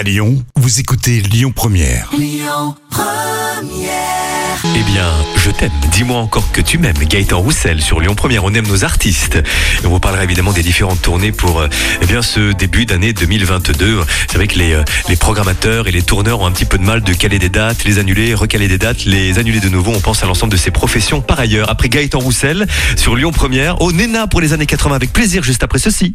À Lyon, vous écoutez Lyon Première. Eh bien, je t'aime. Dis-moi encore que tu m'aimes. Gaëtan Roussel sur Lyon Première. On aime nos artistes. Et on vous parlera évidemment des différentes tournées pour euh, eh bien ce début d'année 2022. C'est vrai que les, euh, les programmateurs et les tourneurs ont un petit peu de mal de caler des dates, les annuler, recaler des dates, les annuler de nouveau. On pense à l'ensemble de ces professions. Par ailleurs, après Gaëtan Roussel sur Lyon Première, au Nena pour les années 80 avec plaisir juste après ceci.